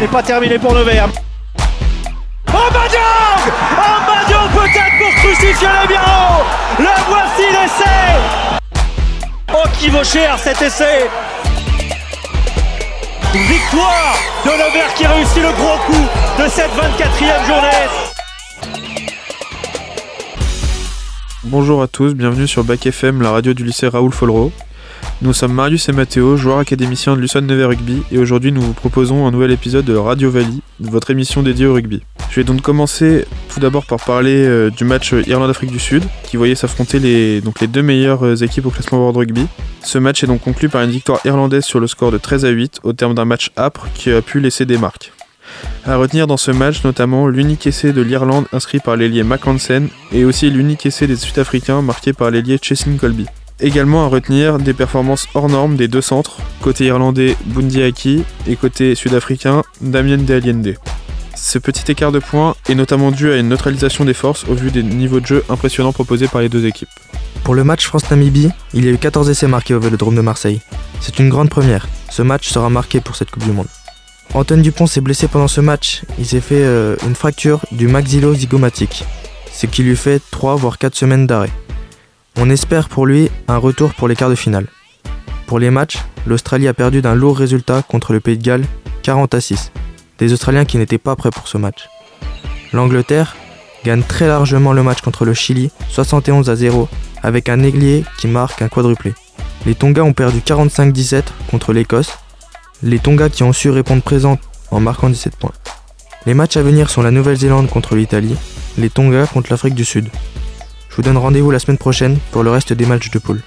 N'est pas terminé pour Nevers. Oh Badiang Oh Badiang peut-être pour crucifier les Biarros Le voici l'essai Oh qui vaut cher cet essai Victoire de Nevers qui réussit le gros coup de cette 24e journée Bonjour à tous, bienvenue sur Bac FM, la radio du lycée Raoul Follereau. Nous sommes Marius et Mathéo, joueurs académiciens de Luçon Nevers Rugby, et aujourd'hui nous vous proposons un nouvel épisode de Radio Valley, votre émission dédiée au rugby. Je vais donc commencer tout d'abord par parler euh, du match Irlande-Afrique du Sud, qui voyait s'affronter les, deux meilleures euh, équipes au classement World Rugby. Ce match est donc conclu par une victoire irlandaise sur le score de 13 à 8, au terme d'un match âpre qui a pu laisser des marques. À retenir dans ce match notamment l'unique essai de l'Irlande inscrit par l'ailier Hansen et aussi l'unique essai des Sud-Africains marqué par l'ailier Cheslin Colby. Également à retenir des performances hors normes des deux centres, côté irlandais Bundy Aki et côté sud-africain Damien De. Ce petit écart de points est notamment dû à une neutralisation des forces au vu des niveaux de jeu impressionnants proposés par les deux équipes. Pour le match France-Namibie, il y a eu 14 essais marqués au Vélodrome de Marseille. C'est une grande première. Ce match sera marqué pour cette Coupe du Monde. Antoine Dupont s'est blessé pendant ce match. Il s'est fait euh, une fracture du maxillo-zygomatique, ce qui lui fait 3 voire 4 semaines d'arrêt. On espère pour lui un retour pour les quarts de finale. Pour les matchs, l'Australie a perdu d'un lourd résultat contre le Pays de Galles, 40 à 6. Des Australiens qui n'étaient pas prêts pour ce match. L'Angleterre gagne très largement le match contre le Chili, 71 à 0, avec un ailier qui marque un quadruplé. Les Tonga ont perdu 45-17 contre l'Écosse. Les Tonga qui ont su répondre présent en marquant 17 points. Les matchs à venir sont la Nouvelle-Zélande contre l'Italie, les Tonga contre l'Afrique du Sud. Je vous donne rendez-vous la semaine prochaine pour le reste des matchs de poule.